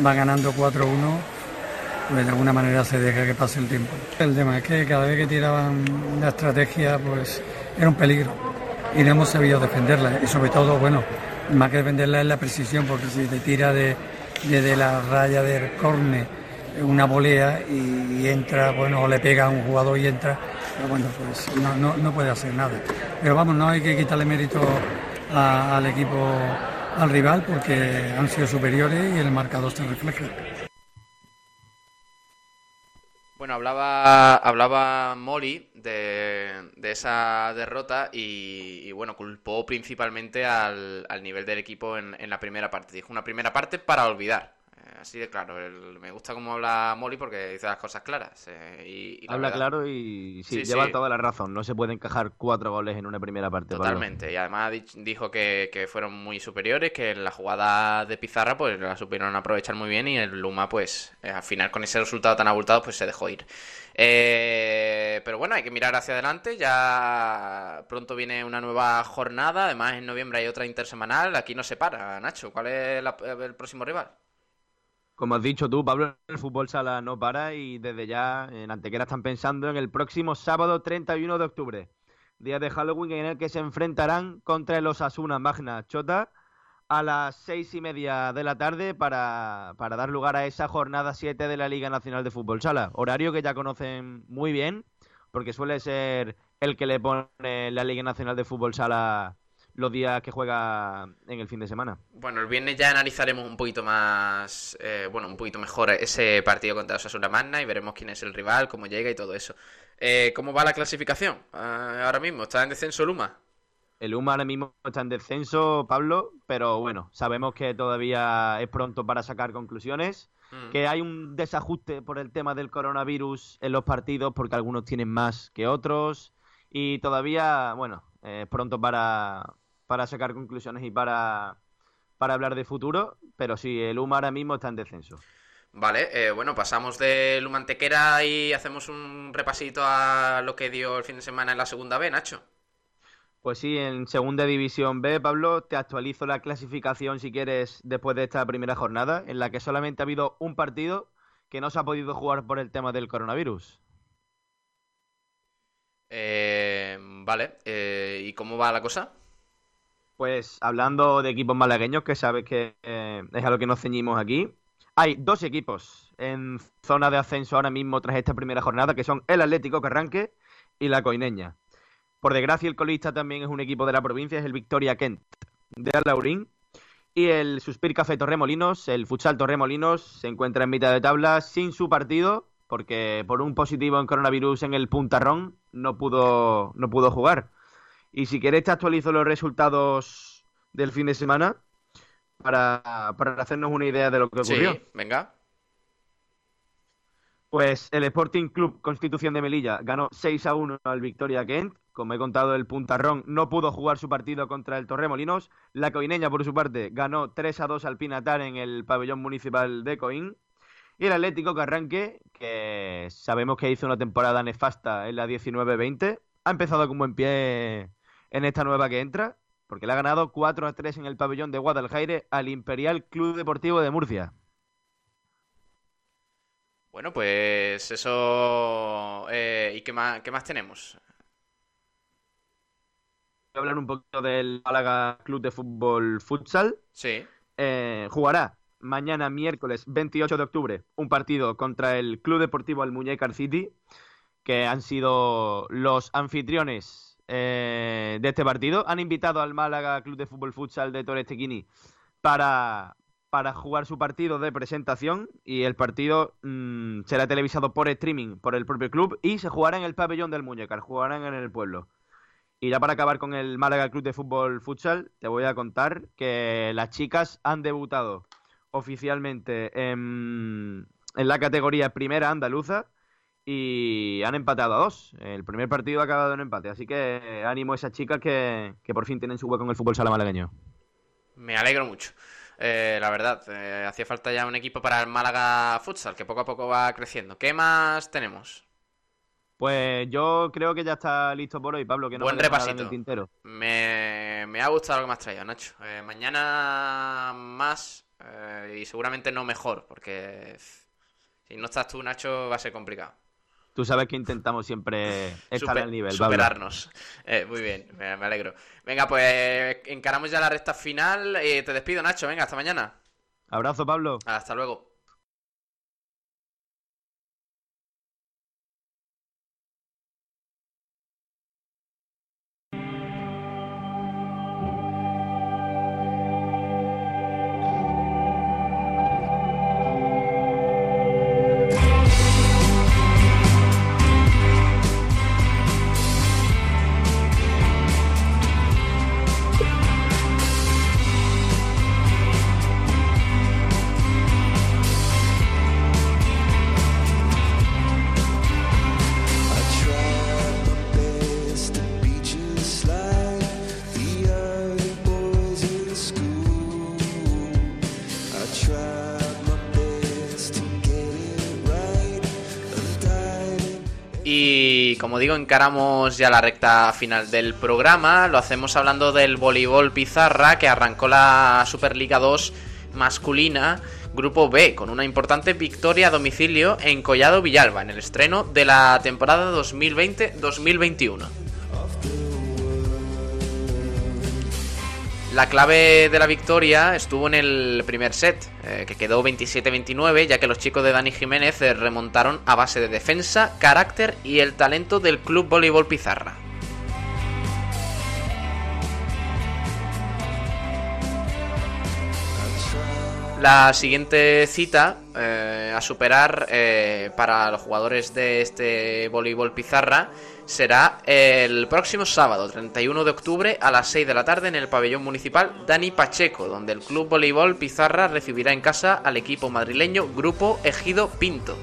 va ganando 4-1, pues de alguna manera se deja que pase el tiempo. El tema es que cada vez que tiraban la estrategia, pues era un peligro y no hemos sabido defenderla y sobre todo, bueno, más que defenderla es la precisión, porque si te tira de desde la raya del corne una volea y, entra, bueno, o le pega a un jugador y entra, bueno, pues no, no, puede hacer nada. Pero vamos, no hay que quitarle mérito al equipo, al rival, porque han sido superiores y el marcador se refleja. Bueno, hablaba, hablaba Molly de, de esa derrota y, bueno, culpó principalmente al, al nivel del equipo en, en, la primera parte. Dijo una primera parte para olvidar así de claro. me gusta cómo habla Molly porque dice las cosas claras. Eh, y, habla claro y sí, lleva toda la razón. No se puede encajar cuatro goles en una primera parte. Totalmente. Y además dijo que, fueron muy superiores, que en la jugada de Pizarra pues la supieron aprovechar muy bien y el Luma pues eh, al final con ese resultado tan abultado pues se dejó ir. Eh, pero bueno, hay que mirar hacia adelante. Ya pronto viene una nueva jornada. Además, en noviembre hay otra intersemanal. Aquí no se para, Nacho. ¿Cuál es el próximo rival? Como has dicho tú, Pablo, el fútbol sala no para y desde ya en Antequera están pensando en el próximo sábado 31 de octubre, día de Halloween en el que se enfrentarán contra los Asuna Magna Chota a las seis y media de la tarde para, para dar lugar a esa jornada 7 de la Liga Nacional de Fútbol Sala. Horario que ya conocen muy bien, porque suele ser el que le pone la Liga Nacional de Fútbol Sala los días que juega en el fin de semana. Bueno, el viernes ya analizaremos un poquito más, eh, bueno, un poquito mejor ese partido contra Osasuna Magna y veremos quién es el rival, cómo llega y todo eso. Eh, ¿Cómo va la clasificación ah, ahora mismo? ¿Está en descenso el UMA? El UMA ahora mismo está en descenso, Pablo, pero bueno, sabemos que todavía es pronto para sacar conclusiones, mm. que hay un desajuste por el tema del coronavirus en los partidos, porque algunos tienen más que otros, y todavía, bueno, es pronto para, para sacar conclusiones y para, para hablar de futuro, pero sí, el UMA ahora mismo está en descenso. Vale, eh, bueno, pasamos de Lumantequera y hacemos un repasito a lo que dio el fin de semana en la segunda B, Nacho. Pues sí, en segunda división B, Pablo, te actualizo la clasificación si quieres después de esta primera jornada, en la que solamente ha habido un partido que no se ha podido jugar por el tema del coronavirus. Eh, vale, eh, ¿y cómo va la cosa? Pues hablando de equipos malagueños, que sabes que eh, es a lo que nos ceñimos aquí, hay dos equipos en zona de ascenso ahora mismo tras esta primera jornada, que son el Atlético Carranque y la Coineña. Por desgracia, el colista también es un equipo de la provincia, es el Victoria Kent de Alaurín. Y el Suspir Café Torremolinos, el Futsal Torremolinos, se encuentra en mitad de tabla sin su partido, porque por un positivo en coronavirus en el Puntarrón no pudo, no pudo jugar. Y si queréis te actualizo los resultados del fin de semana para, hacernos una idea de lo que ocurrió. Sí, venga. Pues el Sporting Club Constitución de Melilla ganó 6 a 1 al Victoria Kent. Como he contado, el Puntarrón no pudo jugar su partido contra el Torremolinos. La Coineña, por su parte, ganó 3 a 2 al Pinatar en el pabellón municipal de Coín. Y el Atlético Carranque, que sabemos que hizo una temporada nefasta en la 19-20, ha empezado con buen pie en esta nueva que entra, porque le ha ganado 4 a 3 en el pabellón de Guadalajara al Imperial Club Deportivo de Murcia. Bueno, pues eso. Eh, ¿Y qué más, qué más tenemos? Voy a hablar un poquito del Málaga Club de Fútbol Futsal. Sí. Eh, jugará mañana, miércoles 28 de octubre, un partido contra el Club Deportivo Almuñécar City, que han sido los anfitriones eh, de este partido. Han invitado al Málaga Club de Fútbol Futsal de Torres Tequini para, para jugar su partido de presentación y el partido mm, será televisado por streaming por el propio club y se jugará en el pabellón del Muñecar, jugarán en el pueblo. Y ya para acabar con el Málaga Club de Fútbol Futsal, te voy a contar que las chicas han debutado oficialmente en, en la categoría primera andaluza y han empatado a dos. El primer partido ha acabado en empate, así que ánimo a esas chicas que, por fin tienen su hueco en el fútbol sala malagueño. Me alegro mucho. Eh, la verdad, eh, hacía falta ya un equipo para el Málaga Futsal, que poco a poco va creciendo. ¿Qué más tenemos? Pues yo creo que ya está listo por hoy, Pablo, que no Buen repasito. tintero. Me, ha gustado lo que me has traído, Nacho. Eh, mañana más y seguramente no mejor, porque si no estás tú, Nacho, va a ser complicado. Tú sabes que intentamos siempre estar al nivel. Superarnos. Eh, muy bien, me, alegro. Venga, pues encaramos ya la recta final. Eh, te despido, Nacho. Venga, hasta mañana. Abrazo, Pablo. Hasta luego. Digo, encaramos ya la recta final del programa. Lo hacemos hablando del voleibol Pizarra, que arrancó la Superliga 2 masculina, Grupo B, con una importante victoria a domicilio en Collado Villalba, en el estreno de la temporada 2020-2021. La clave de la victoria estuvo en el primer set, eh, que quedó 27-29, ya que los chicos de Dani Jiménez eh, remontaron a base de defensa, carácter y el talento del Club Voleibol Pizarra. La siguiente cita eh, a superar para los jugadores de este voleibol pizarra será el próximo sábado, 31 de octubre, a las 6 de la tarde en el pabellón municipal Dani Pacheco, donde el Club Voleibol Pizarra recibirá en casa al equipo madrileño Grupo Ejido Pinto.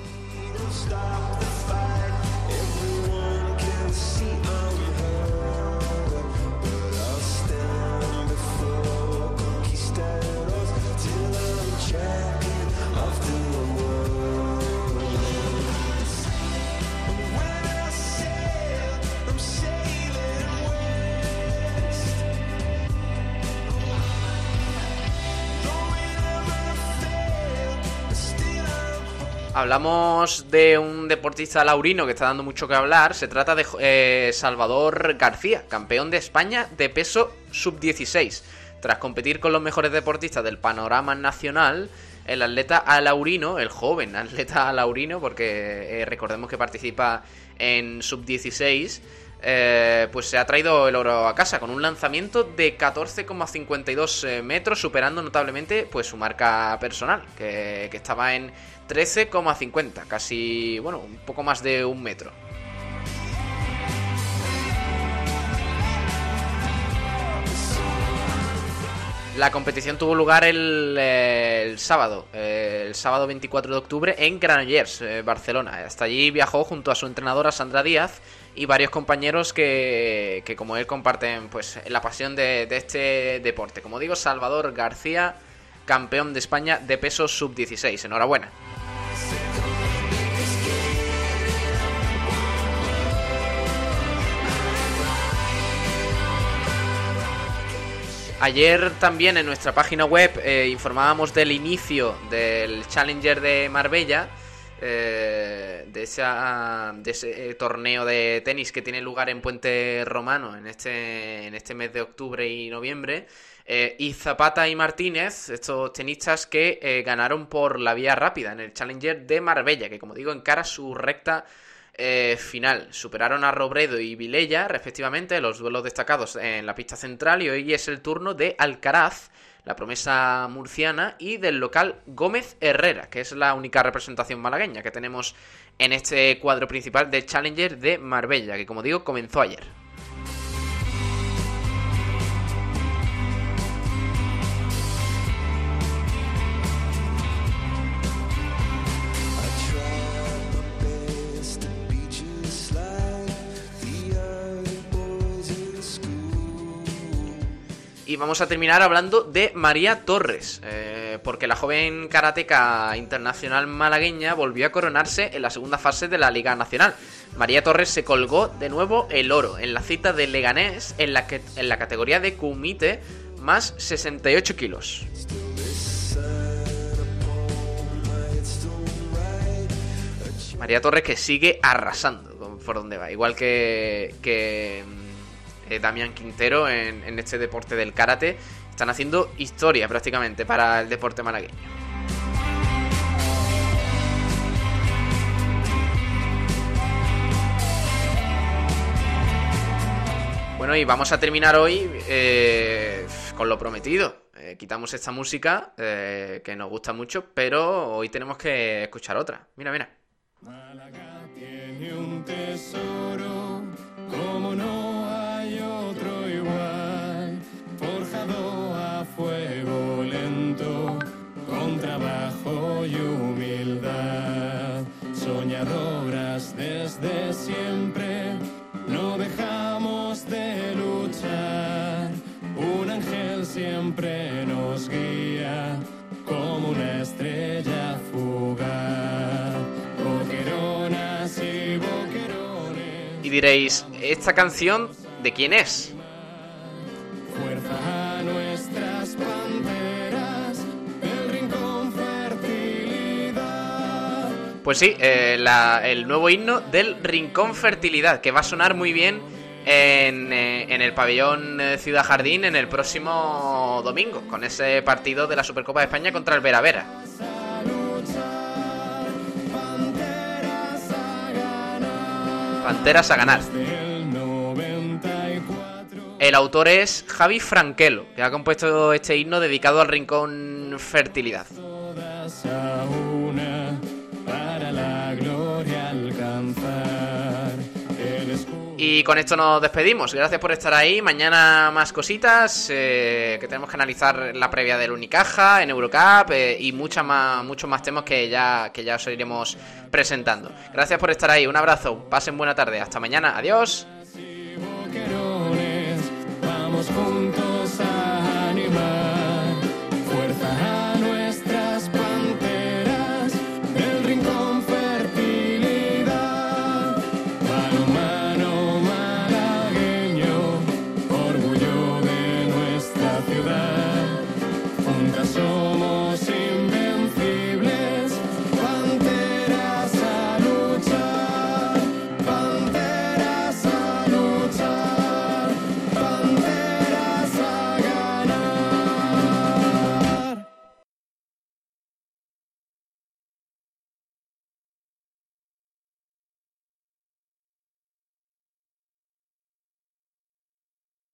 Hablamos de un deportista laurino que está dando mucho que hablar. Se trata de eh, Salvador García, campeón de España de peso sub-16. Tras competir con los mejores deportistas del panorama nacional, el atleta alaurino, el joven atleta alaurino, porque eh, recordemos que participa en sub-16, eh, pues se ha traído el oro a casa con un lanzamiento de 14,52 metros, superando notablemente pues su marca personal, que estaba en 13,50, casi, bueno, un poco más de un metro. La competición tuvo lugar el, eh, sábado, eh, el sábado 24 de octubre en Granollers, eh, Barcelona. Hasta allí viajó junto a su entrenadora Sandra Díaz y varios compañeros que, que como él comparten pues la pasión de, de, este deporte. Como digo, Salvador García, campeón de España de peso sub-16. Enhorabuena. Ayer también en nuestra página web eh, informábamos del inicio del Challenger de Marbella, eh, de, de, ese eh, torneo de tenis que tiene lugar en Puente Romano en este, en este mes de octubre y noviembre. y Zapata y Martínez, estos tenistas que ganaron por la vía rápida en el Challenger de Marbella, que como digo encara su recta eh, final. Superaron a Robredo y Vilella, respectivamente, los duelos destacados en la pista central y hoy es el turno de Alcaraz, la promesa murciana, y del local Gómez Herrera, que es la única representación malagueña que tenemos en este cuadro principal de Challenger de Marbella, que como digo comenzó ayer. Y vamos a terminar hablando de María Torres, eh, porque la joven karateca internacional malagueña volvió a coronarse en la segunda fase de la Liga Nacional. María Torres se colgó de nuevo el oro en la cita de Leganés en la, que, en la categoría de Kumite más 68 kilos. María Torres que sigue arrasando por donde va, igual que, que eh, Damián Quintero en, este deporte del karate. Están haciendo historia prácticamente para el deporte malagueño. Bueno, y vamos a terminar hoy eh, con lo prometido. Eh, quitamos esta música que nos gusta mucho, pero hoy tenemos que escuchar otra. Mira, mira. tiene un tesoro, como no trabajo y humildad. Soñadoras desde siempre, no dejamos de luchar. Un ángel siempre nos guía como una estrella fugaz. Boqueronas y boquerones. Y diréis, ¿esta canción de quién es? Pues sí, eh, la- el nuevo himno del Rincón Fertilidad, que va a sonar muy bien en, eh, el pabellón eh, Ciudad Jardín en el próximo domingo, con ese partido de la Supercopa de España contra el Vera Vera. Panteras a ganar. El 94 El autor es Javi Franquelo, que ha compuesto este himno dedicado al Rincón Fertilidad. Y con esto nos despedimos. Gracias por estar ahí. Mañana más cositas eh, que tenemos que analizar la previa del Unicaja en Eurocup eh, y muchas más, muchos más temas que ya, que ya os iremos presentando. Gracias por estar ahí. Un abrazo. Pasen buena tarde. Hasta mañana. Adiós.